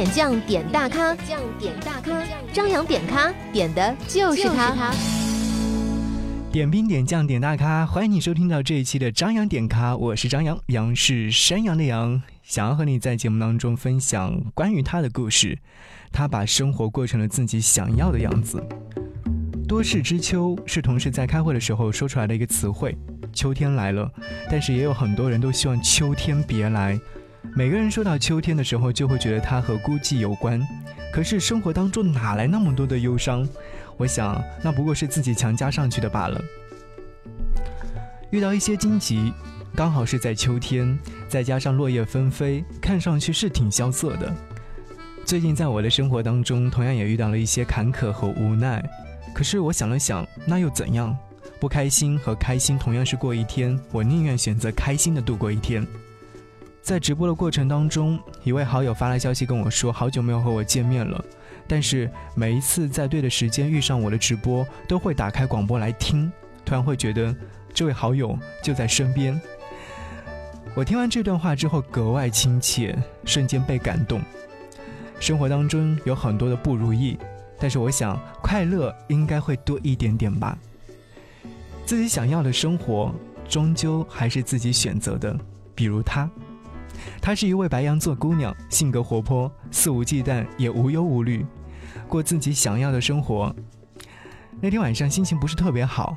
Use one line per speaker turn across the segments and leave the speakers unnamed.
点将点大咖，将点大咖，张扬点咖点的就是他。
点兵点将点大咖，欢迎你收听到这一期的张扬点咖，我是张扬，杨是山羊的羊，想要和你在节目当中分享关于他的故事。他把生活过成了自己想要的样子。多事之秋是同事在开会的时候说出来的一个词汇，秋天来了，但是也有很多人都希望秋天别来。每个人说到秋天的时候，就会觉得它和孤寂有关。可是生活当中哪来那么多的忧伤？我想，那不过是自己强加上去的罢了。遇到一些荆棘，刚好是在秋天，再加上落叶纷飞，看上去是挺萧瑟的。最近在我的生活当中，同样也遇到了一些坎坷和无奈。可是我想了想，那又怎样？不开心和开心同样是过一天，我宁愿选择开心的度过一天。在直播的过程当中，一位好友发来消息跟我说，好久没有和我见面了。但是每一次在对的时间遇上我的直播，都会打开广播来听，突然会觉得这位好友就在身边。我听完这段话之后格外亲切，瞬间被感动。生活当中有很多的不如意，但是我想快乐应该会多一点点吧。自己想要的生活，终究还是自己选择的。比如他，她是一位白羊座姑娘，性格活泼，肆无忌惮，也无忧无虑，过自己想要的生活。那天晚上心情不是特别好，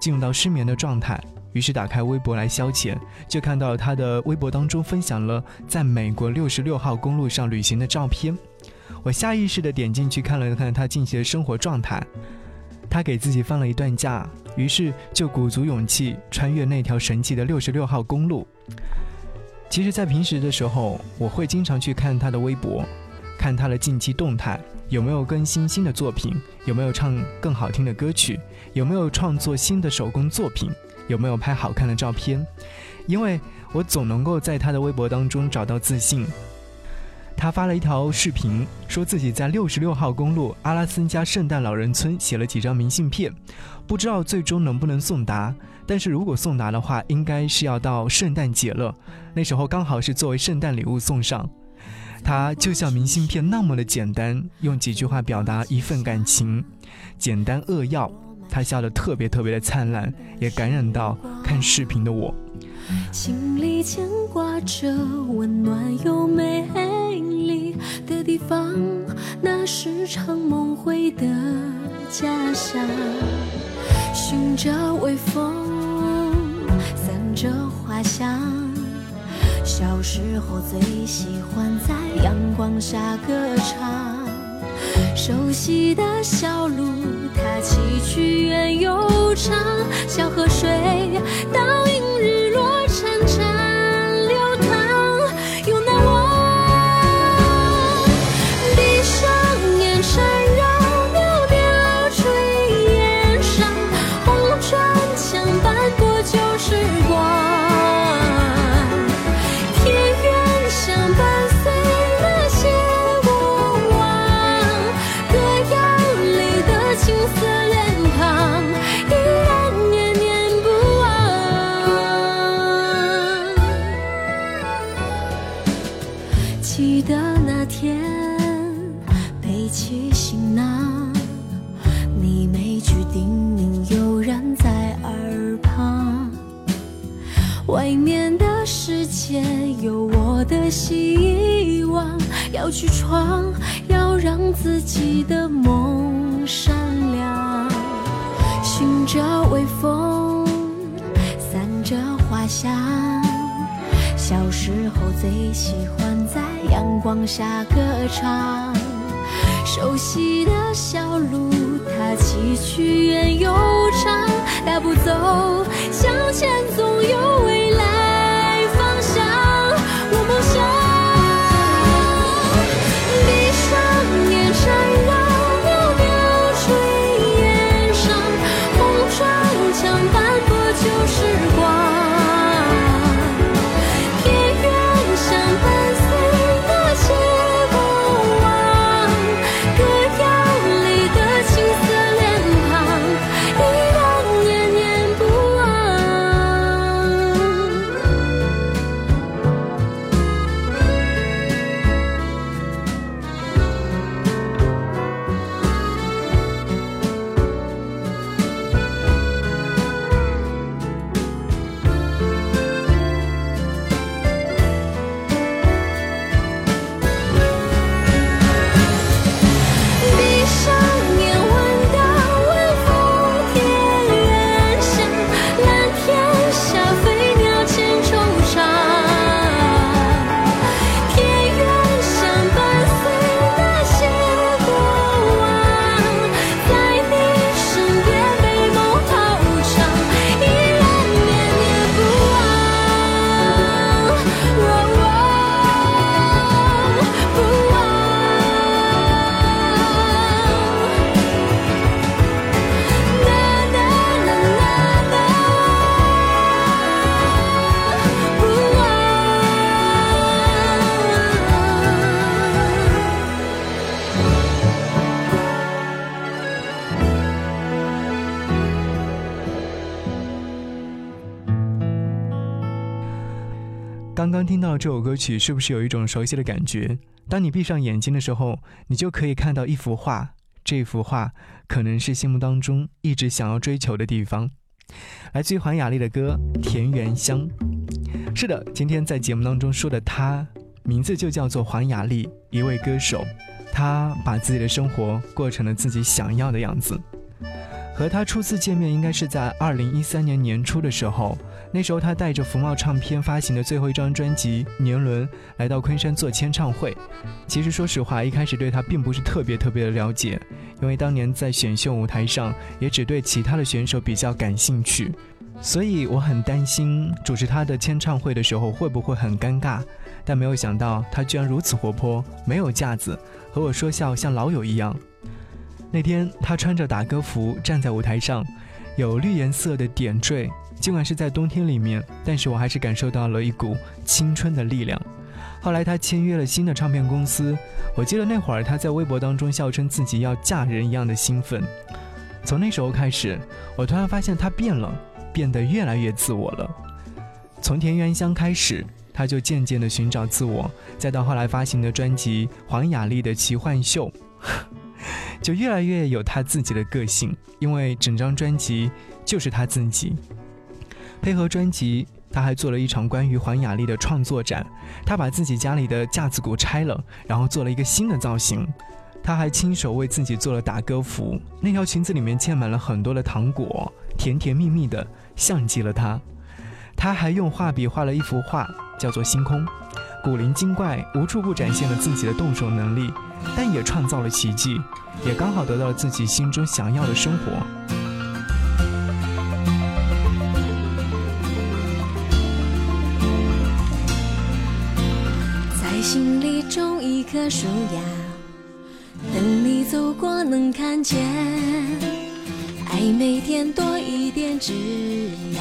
进入到失眠的状态。于是打开微博来消遣，就看到了她的微博当中分享了在美国六十六号公路上旅行的照片。我下意识的点进去看了看她近期的生活状态。她给自己放了一段假，于是就鼓足勇气穿越那条神奇的六十六号公路。其实，在平时的时候，我会经常去看他的微博，看他的近期动态，有没有更新新的作品，有没有唱更好听的歌曲，有没有创作新的手工作品。有没有拍好看的照片？因为我总能够在他的微博当中找到自信。他发了一条视频，说自己在六十六号公路阿拉森加圣诞老人村写了几张明信片，不知道最终能不能送达。但是如果送达的话，应该是要到圣诞节了，那时候刚好是作为圣诞礼物送上。他就像明信片那么的简单，用几句话表达一份感情，简单扼要。他笑得特别特别的灿烂，也感染到看视频的我。
心里牵挂着温暖又美丽的地方，那是场梦回的家乡。寻着微风，着花香。小时候最喜欢在阳光下歌唱。熟悉的小路，它崎岖远又长，小河水倒映日落背起行囊，你每句叮咛悠然在耳旁。外面的世界有我的希望，要去闯，要让自己的梦闪亮。寻着微风，散着花香。小时候最喜欢在阳光下歌唱，熟悉的小路，它崎岖远又长，大步走，向前总有
刚刚听到这首歌曲，是不是有一种熟悉的感觉？当你闭上眼睛的时候，你就可以看到一幅画，这幅画可能是心目当中一直想要追求的地方。来自于黄雅莉的歌《田园香》。是的，今天在节目当中说的她，名字就叫做黄雅莉，一位歌手。她把自己的生活过成了自己想要的样子。和她初次见面应该是在二零一三年年初的时候，那时候他带着福茂唱片发行的最后一张专辑《年轮》来到昆山做签唱会。其实说实话，一开始对他并不是特别特别的了解，因为当年在选秀舞台上也只对其他的选手比较感兴趣，所以我很担心主持他的签唱会的时候会不会很尴尬。但没有想到他居然如此活泼，没有架子，和我说笑像老友一样。那天，他穿着打歌服站在舞台上，有绿颜色的点缀。尽管是在冬天里面，但是我还是感受到了一股青春的力量。后来，他签约了新的唱片公司。我记得那会儿，他在微博当中笑称自己要嫁人一样的兴奋。从那时候开始，我突然发现他变了，变得越来越自我了。从《田园香》开始，他就渐渐地寻找自我，再到后来发行的专辑《黄雅莉的奇幻秀》。就越来越有他自己的个性，因为整张专辑就是他自己。配合专辑，他还做了一场关于黄雅莉的创作展。他把自己家里的架子鼓拆了，然后做了一个新的造型。他还亲手为自己做了打歌服，那条裙子里面嵌满了很多的糖果，甜甜蜜蜜的，像极了他。他还用画笔画了一幅画，叫做《星空》，古灵精怪，无处不展现了自己的动手能力。但也创造了奇迹，也刚好得到了自己心中想要的生活。
心里种一棵树呀，等你走过能看见。爱每天多一点枝桠，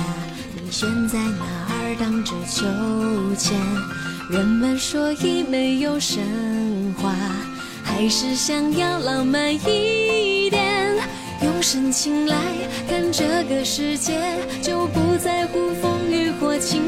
你选在哪儿荡着秋千？人们说已没有神话。还是想要浪漫一点，用深情来看这个世界，就不在乎风雨或晴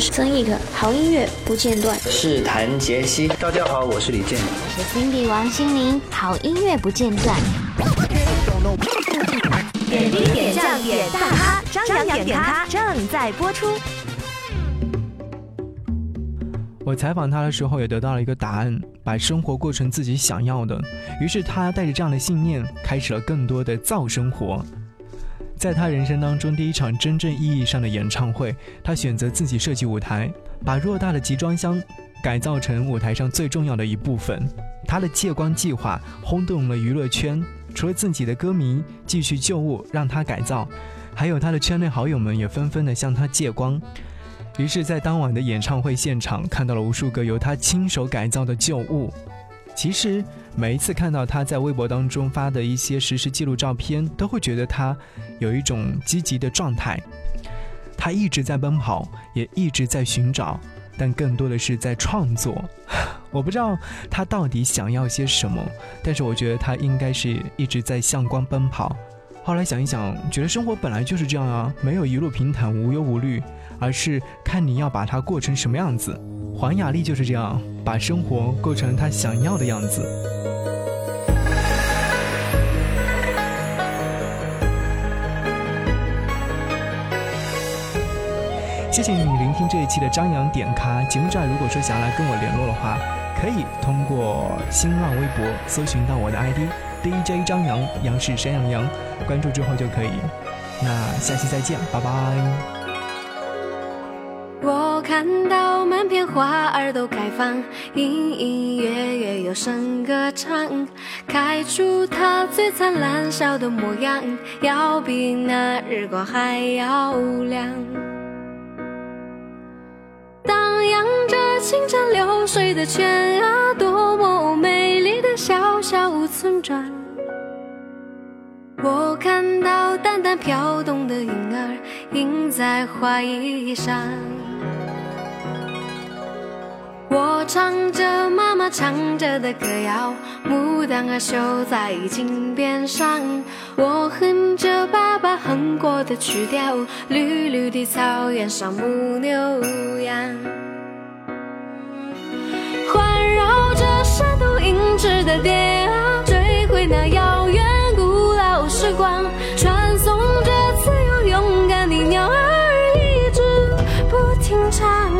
是
曾轶可，好音乐不间断。
是谭杰希。
大家好，我是李健。
我是 Cindy 王心凌，好音乐不间断。点兵点将点大咖，张扬点咖正在播出。
我采访他的时候也得到了一个答案：把生活过成自己想要的。于是他带着这样的信念，开始了更多的造生活。在他人生当中第一场真正意义上的演唱会，他选择自己设计舞台，把偌大的集装箱改造成舞台上最重要的一部分。他的借光计划轰动了娱乐圈，除了自己的歌迷继续旧物让他改造，还有他的圈内好友们也纷纷的向他借光。于是，在当晚的演唱会现场，看到了无数个由他亲手改造的旧物。其实，每一次看到他在微博当中发的一些实时记录照片，都会觉得他有一种积极的状态。他一直在奔跑，也一直在寻找，但更多的是在创作。我不知道他到底想要些什么，但是我觉得他应该是一直在向光奔跑。后来想一想，觉得生活本来就是这样啊，没有一路平坦、无忧无虑，而是看你要把它过成什么样子。黄雅莉就是这样，把生活过成她想要的样子。谢谢你聆听这一期的张扬点咖节目这儿，如果说想要来跟我联络的话，可以通过新浪微博搜寻到我的 ID DJ 张扬，杨是山羊羊，关注之后就可以。那下期再见，拜拜。
我看到满片花儿都开放，隐隐约约有声歌唱，开出它最灿烂笑的模样，要比那日光还要亮。着清澈流水的泉啊，多么美丽的小小村庄。我看到淡淡飘动的云儿，映在花衣上。我唱着妈妈唱着的歌谣，牡丹儿绣在襟边上。我哼着爸爸哼过的曲调，绿绿的草原上牧牛羊，环绕着山头银枝的蝶啊，追回那遥远古老时光，传颂着自由勇敢的鸟儿，一直不停唱。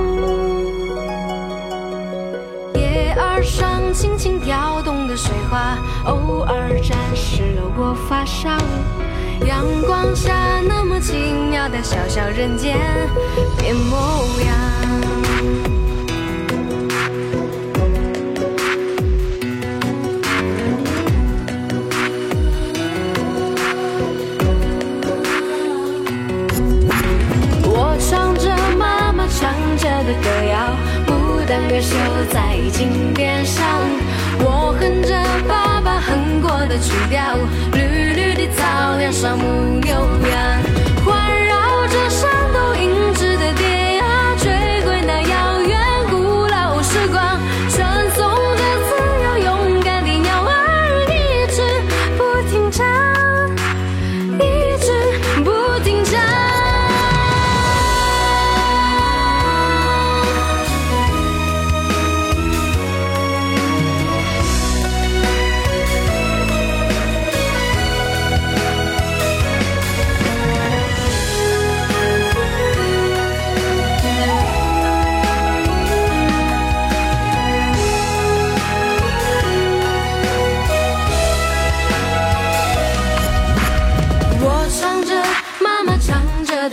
叶儿上轻轻跳动的水花，偶尔沾湿了我发梢。阳光下那么奇妙的小小人间变模样。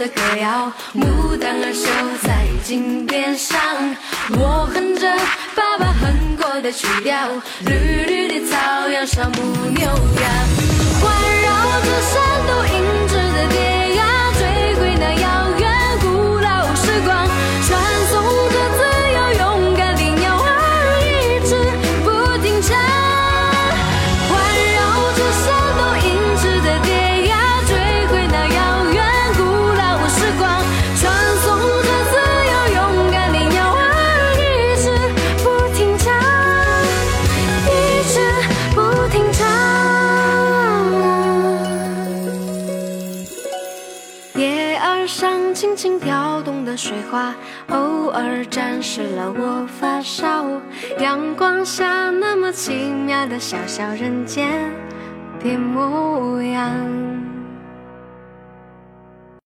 歌谣，牡丹儿绣在金匾上。我哼着爸爸哼过的曲调，绿绿的草原上牧牛羊，环绕着山都银枝的蝶呀，水花，偶尔沾湿了我发梢。阳光下那么奇妙的小小人间的模样。